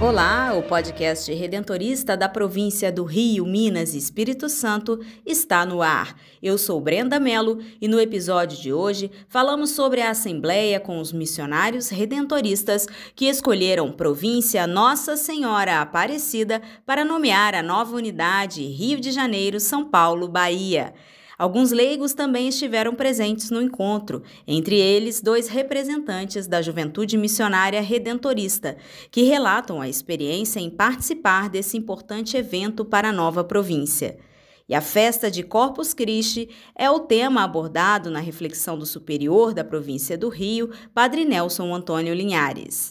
Olá, o podcast redentorista da província do Rio, Minas e Espírito Santo está no ar. Eu sou Brenda Mello e no episódio de hoje falamos sobre a assembleia com os missionários redentoristas que escolheram província Nossa Senhora Aparecida para nomear a nova unidade Rio de Janeiro, São Paulo, Bahia. Alguns leigos também estiveram presentes no encontro, entre eles dois representantes da Juventude Missionária Redentorista, que relatam a experiência em participar desse importante evento para a nova província. E a festa de Corpus Christi é o tema abordado na reflexão do superior da província do Rio, Padre Nelson Antônio Linhares.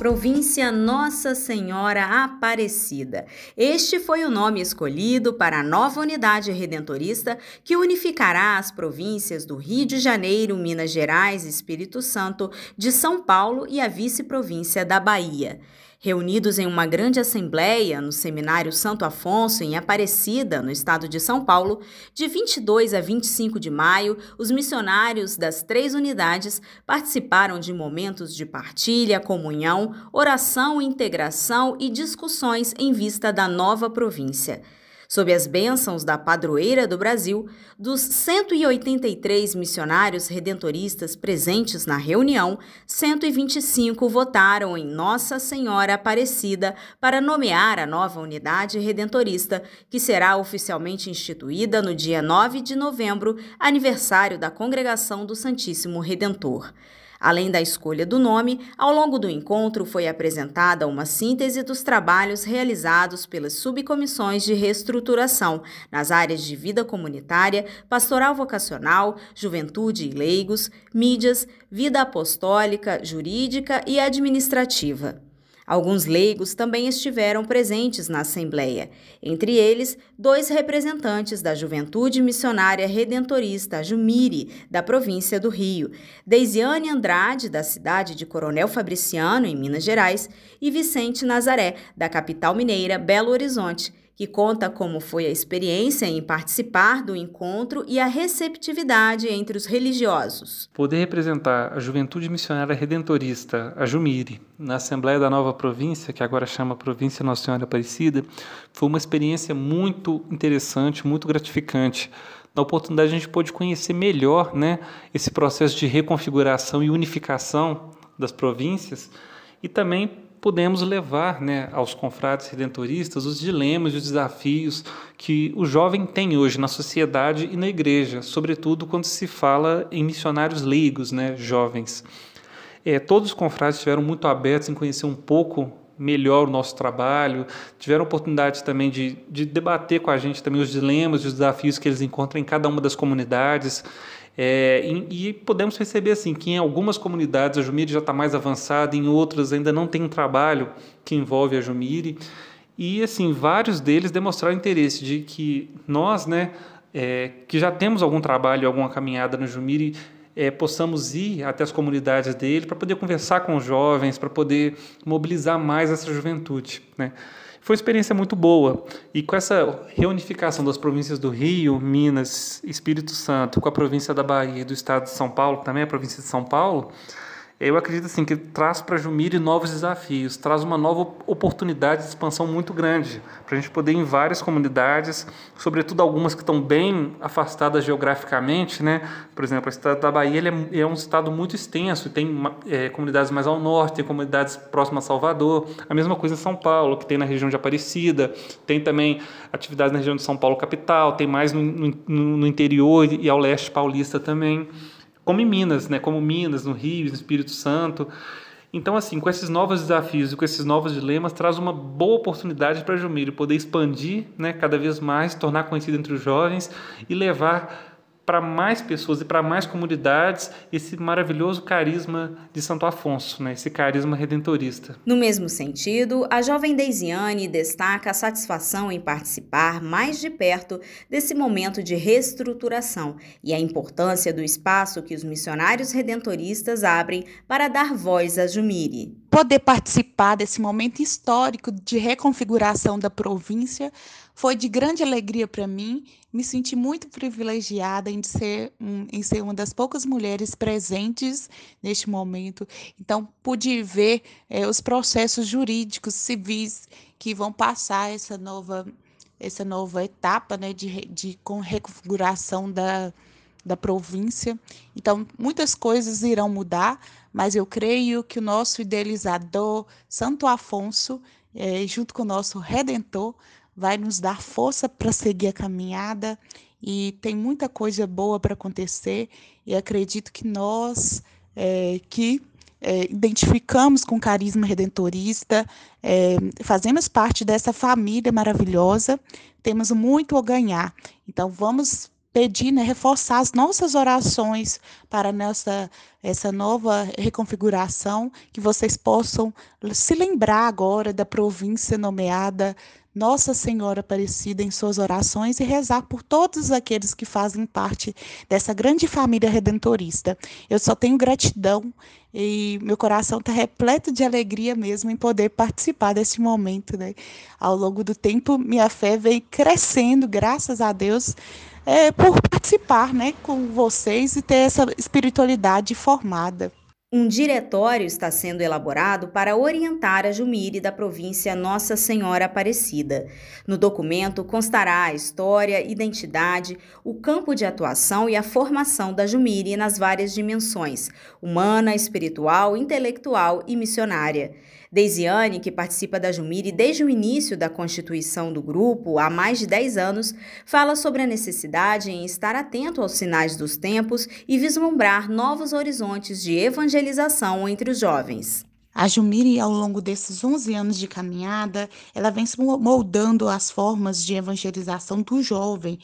Província Nossa Senhora Aparecida. Este foi o nome escolhido para a nova unidade redentorista que unificará as províncias do Rio de Janeiro, Minas Gerais Espírito Santo, de São Paulo e a vice-província da Bahia. Reunidos em uma grande assembleia no Seminário Santo Afonso, em Aparecida, no estado de São Paulo, de 22 a 25 de maio, os missionários das três unidades participaram de momentos de partilha, comunhão, oração, integração e discussões em vista da nova província. Sob as bênçãos da padroeira do Brasil, dos 183 missionários redentoristas presentes na reunião, 125 votaram em Nossa Senhora Aparecida para nomear a nova unidade redentorista, que será oficialmente instituída no dia 9 de novembro, aniversário da Congregação do Santíssimo Redentor. Além da escolha do nome, ao longo do encontro foi apresentada uma síntese dos trabalhos realizados pelas subcomissões de reestruturação nas áreas de vida comunitária, pastoral vocacional, juventude e leigos, mídias, vida apostólica, jurídica e administrativa. Alguns leigos também estiveram presentes na Assembleia, entre eles dois representantes da Juventude Missionária Redentorista, Jumiri, da província do Rio, Deisiane Andrade, da cidade de Coronel Fabriciano, em Minas Gerais, e Vicente Nazaré, da capital mineira Belo Horizonte, que conta como foi a experiência em participar do encontro e a receptividade entre os religiosos. Poder representar a Juventude Missionária Redentorista, a Jumire, na Assembleia da Nova Província, que agora chama Província Nossa Senhora Aparecida, foi uma experiência muito interessante, muito gratificante. Na oportunidade a gente pôde conhecer melhor né, esse processo de reconfiguração e unificação das províncias e também podemos levar né, aos confrades redentoristas os dilemas e os desafios que o jovem tem hoje na sociedade e na igreja, sobretudo quando se fala em missionários leigos, né, jovens. É, todos os confrades estiveram muito abertos em conhecer um pouco melhor o nosso trabalho, tiveram oportunidade também de, de debater com a gente também os dilemas e os desafios que eles encontram em cada uma das comunidades. É, e, e, podemos perceber assim que em algumas comunidades a Jumire já está mais avançada, em outras ainda não tem um trabalho que envolve a Jumire. E assim, vários deles demonstraram interesse de que nós, né, é, que já temos algum trabalho, alguma caminhada no Jumire, é, possamos ir até as comunidades dele para poder conversar com os jovens, para poder mobilizar mais essa juventude. Né? Foi uma experiência muito boa. E com essa reunificação das províncias do Rio, Minas, Espírito Santo, com a província da Bahia e do estado de São Paulo, também a província de São Paulo, eu acredito assim que traz para Jumiri novos desafios, traz uma nova oportunidade de expansão muito grande para a gente poder ir em várias comunidades, sobretudo algumas que estão bem afastadas geograficamente, né? Por exemplo, o estado da Bahia é, é, um estado muito extenso, tem é, comunidades mais ao norte, tem comunidades próximas a Salvador, a mesma coisa em São Paulo, que tem na região de Aparecida, tem também atividades na região de São Paulo capital, tem mais no, no, no interior e ao leste paulista também como em Minas, né? como Minas, no Rio, no Espírito Santo. Então, assim, com esses novos desafios e com esses novos dilemas, traz uma boa oportunidade para a Jumiri poder expandir né, cada vez mais, tornar conhecido entre os jovens e levar para mais pessoas e para mais comunidades esse maravilhoso carisma de Santo Afonso, né? esse carisma redentorista. No mesmo sentido, a jovem Deisiane destaca a satisfação em participar mais de perto desse momento de reestruturação e a importância do espaço que os missionários redentoristas abrem para dar voz a Jumiri. Poder participar desse momento histórico de reconfiguração da província foi de grande alegria para mim. Me senti muito privilegiada em ser, em ser uma das poucas mulheres presentes neste momento. Então, pude ver é, os processos jurídicos civis que vão passar essa nova, essa nova etapa né, de, de com reconfiguração da, da província. Então, muitas coisas irão mudar, mas eu creio que o nosso idealizador, Santo Afonso, é, junto com o nosso Redentor, vai nos dar força para seguir a caminhada e tem muita coisa boa para acontecer e acredito que nós é, que é, identificamos com carisma redentorista, é, fazemos parte dessa família maravilhosa, temos muito a ganhar. Então vamos pedir, né, reforçar as nossas orações para nessa essa nova reconfiguração, que vocês possam se lembrar agora da província nomeada nossa Senhora Aparecida em suas orações e rezar por todos aqueles que fazem parte dessa grande família redentorista. Eu só tenho gratidão e meu coração está repleto de alegria mesmo em poder participar desse momento. Né? Ao longo do tempo, minha fé vem crescendo, graças a Deus, é, por participar né, com vocês e ter essa espiritualidade formada. Um diretório está sendo elaborado para orientar a Jumire da província Nossa Senhora Aparecida. No documento constará a história, identidade, o campo de atuação e a formação da Jumire nas várias dimensões: humana, espiritual, intelectual e missionária. Deisiane, que participa da Jumire desde o início da constituição do grupo, há mais de 10 anos, fala sobre a necessidade em estar atento aos sinais dos tempos e vislumbrar novos horizontes de evangelização entre os jovens. A Jumiri, ao longo desses 11 anos de caminhada, ela vem moldando as formas de evangelização do jovem,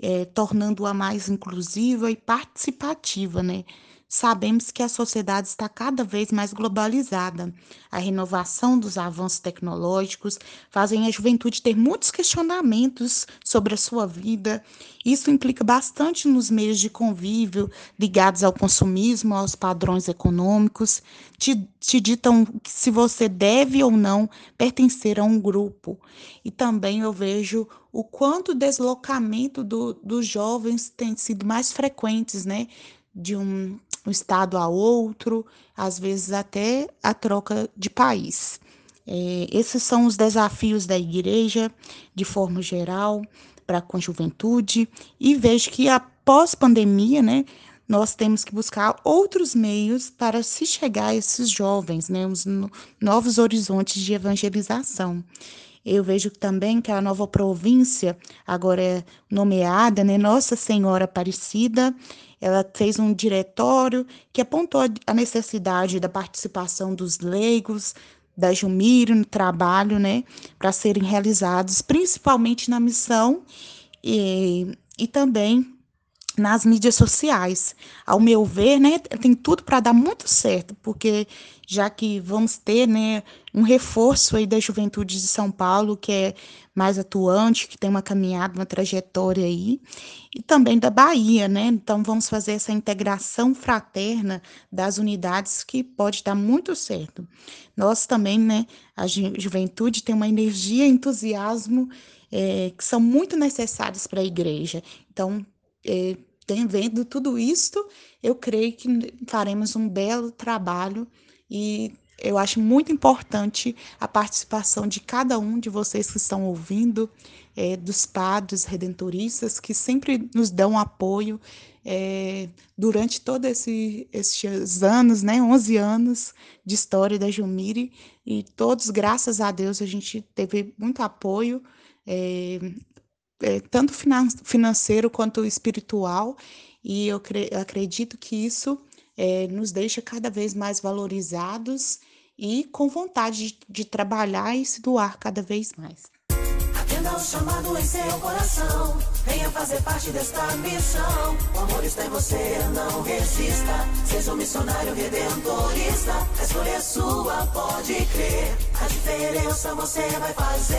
é, tornando-a mais inclusiva e participativa, né? Sabemos que a sociedade está cada vez mais globalizada. A renovação dos avanços tecnológicos fazem a juventude ter muitos questionamentos sobre a sua vida. Isso implica bastante nos meios de convívio ligados ao consumismo, aos padrões econômicos. Te, te ditam se você deve ou não pertencer a um grupo. E também eu vejo o quanto o deslocamento do, dos jovens tem sido mais frequentes, né? De um um estado a outro, às vezes até a troca de país. É, esses são os desafios da igreja, de forma geral, para com a juventude, e vejo que após pandemia, né, nós temos que buscar outros meios para se chegar a esses jovens, né, os novos horizontes de evangelização. Eu vejo também que a nova província, agora é nomeada, né, Nossa Senhora Aparecida, ela fez um diretório que apontou a necessidade da participação dos leigos, da Jumiro no trabalho, né, para serem realizados, principalmente na missão e, e também nas mídias sociais. Ao meu ver, né, tem tudo para dar muito certo, porque já que vamos ter, né, um reforço aí da juventude de São Paulo, que é mais atuante, que tem uma caminhada, uma trajetória aí, e também da Bahia, né? Então vamos fazer essa integração fraterna das unidades que pode dar muito certo. Nós também, né, a juventude tem uma energia entusiasmo é, que são muito necessários para a igreja. Então, é, vendo tudo isto, eu creio que faremos um belo trabalho e eu acho muito importante a participação de cada um de vocês que estão ouvindo, é, dos padres redentoristas, que sempre nos dão apoio é, durante todos esse, esses anos, né, 11 anos de história da Jumiri, e todos, graças a Deus, a gente teve muito apoio, é, é, tanto financeiro quanto espiritual, e eu, eu acredito que isso é, nos deixa cada vez mais valorizados e com vontade de, de trabalhar e se doar cada vez mais. Atenda o chamado em seu coração. Venha fazer parte desta missão. O amor está em você, não resista. Seja um missionário redentorista. A escolha é sua, pode crer. A diferença você vai fazer.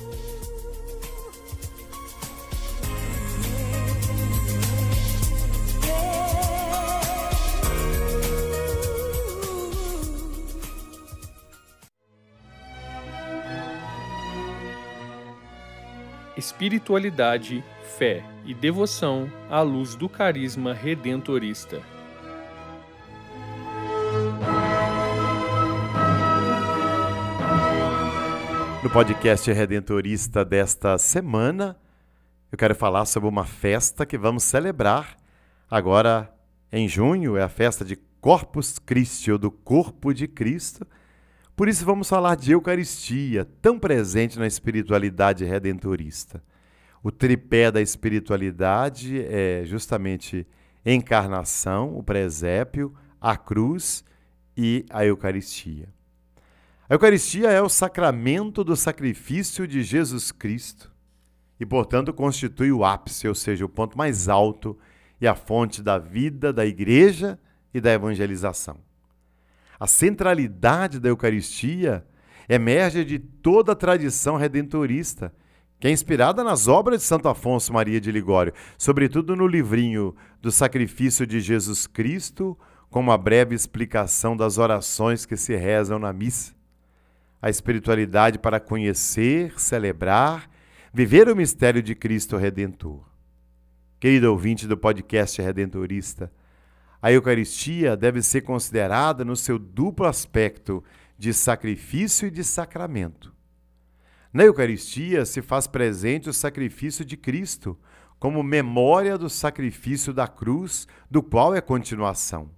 Espiritualidade, fé e devoção à luz do carisma redentorista. No podcast Redentorista desta semana, eu quero falar sobre uma festa que vamos celebrar agora em junho, é a festa de Corpus Christi, ou do Corpo de Cristo por isso vamos falar de Eucaristia, tão presente na espiritualidade redentorista. O tripé da espiritualidade é justamente encarnação, o presépio, a cruz e a Eucaristia. A Eucaristia é o sacramento do sacrifício de Jesus Cristo e, portanto, constitui o ápice, ou seja, o ponto mais alto e a fonte da vida da igreja e da evangelização. A centralidade da Eucaristia emerge de toda a tradição redentorista, que é inspirada nas obras de Santo Afonso Maria de Ligório, sobretudo no livrinho do Sacrifício de Jesus Cristo, com uma breve explicação das orações que se rezam na missa. A espiritualidade para conhecer, celebrar, viver o mistério de Cristo Redentor. Querido ouvinte do podcast Redentorista, a Eucaristia deve ser considerada no seu duplo aspecto de sacrifício e de sacramento. Na Eucaristia se faz presente o sacrifício de Cristo, como memória do sacrifício da cruz, do qual é continuação.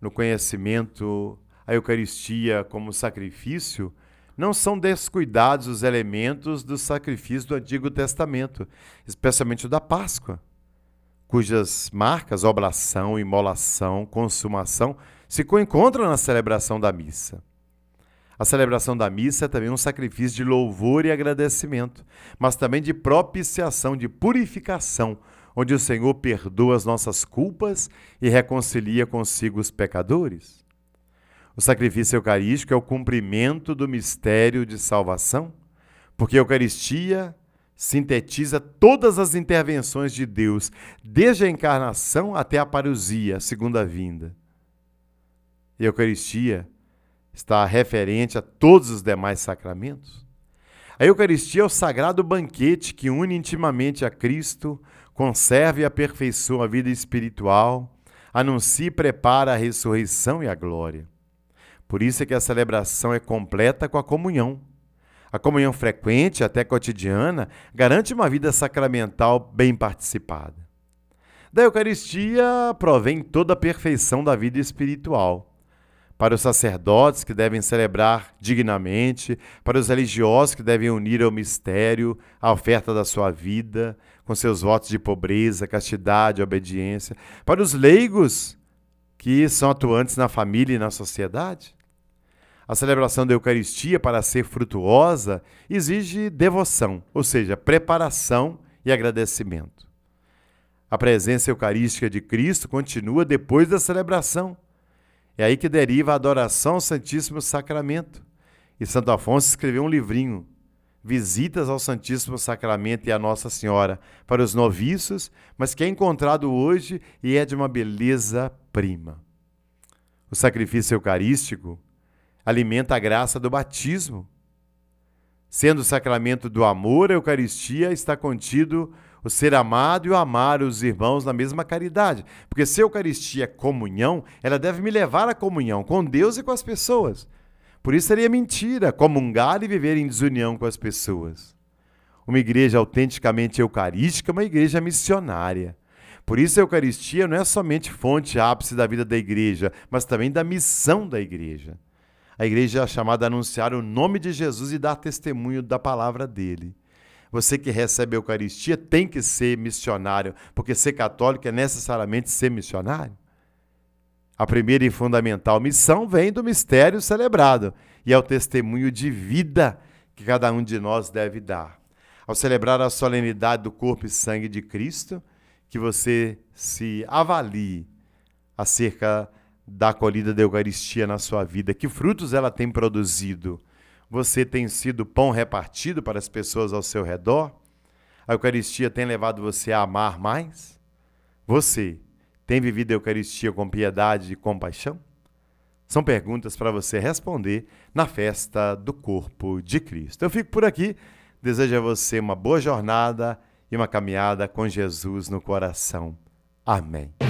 No conhecimento, a Eucaristia como sacrifício, não são descuidados os elementos do sacrifício do Antigo Testamento, especialmente o da Páscoa cujas marcas, oblação, imolação, consumação, se encontram na celebração da missa. A celebração da missa é também um sacrifício de louvor e agradecimento, mas também de propiciação, de purificação, onde o Senhor perdoa as nossas culpas e reconcilia consigo os pecadores. O sacrifício eucarístico é o cumprimento do mistério de salvação, porque a Eucaristia sintetiza todas as intervenções de Deus, desde a encarnação até a parousia, a segunda vinda. E a Eucaristia está referente a todos os demais sacramentos. A Eucaristia é o sagrado banquete que une intimamente a Cristo, conserva e aperfeiçoa a vida espiritual, anuncia e prepara a ressurreição e a glória. Por isso é que a celebração é completa com a comunhão a comunhão frequente, até cotidiana, garante uma vida sacramental bem participada. Da Eucaristia provém toda a perfeição da vida espiritual. Para os sacerdotes que devem celebrar dignamente, para os religiosos que devem unir ao mistério a oferta da sua vida, com seus votos de pobreza, castidade, obediência, para os leigos que são atuantes na família e na sociedade. A celebração da Eucaristia, para ser frutuosa, exige devoção, ou seja, preparação e agradecimento. A presença eucarística de Cristo continua depois da celebração. É aí que deriva a adoração ao Santíssimo Sacramento. E Santo Afonso escreveu um livrinho, Visitas ao Santíssimo Sacramento e à Nossa Senhora, para os noviços, mas que é encontrado hoje e é de uma beleza prima. O sacrifício eucarístico alimenta a graça do batismo. Sendo o sacramento do amor, a Eucaristia está contido o ser amado e o amar os irmãos na mesma caridade. Porque se a Eucaristia é comunhão, ela deve me levar à comunhão com Deus e com as pessoas. Por isso seria mentira comungar e viver em desunião com as pessoas. Uma igreja autenticamente eucarística é uma igreja missionária. Por isso a Eucaristia não é somente fonte ápice da vida da igreja, mas também da missão da igreja. A igreja é chamada a anunciar o nome de Jesus e dar testemunho da palavra dele. Você que recebe a Eucaristia tem que ser missionário, porque ser católico é necessariamente ser missionário. A primeira e fundamental missão vem do mistério celebrado e é o testemunho de vida que cada um de nós deve dar. Ao celebrar a solenidade do corpo e sangue de Cristo, que você se avalie acerca da acolhida da Eucaristia na sua vida, que frutos ela tem produzido. Você tem sido pão repartido para as pessoas ao seu redor? A Eucaristia tem levado você a amar mais? Você tem vivido a Eucaristia com piedade e compaixão? São perguntas para você responder na festa do corpo de Cristo. Eu fico por aqui. Desejo a você uma boa jornada e uma caminhada com Jesus no coração. Amém.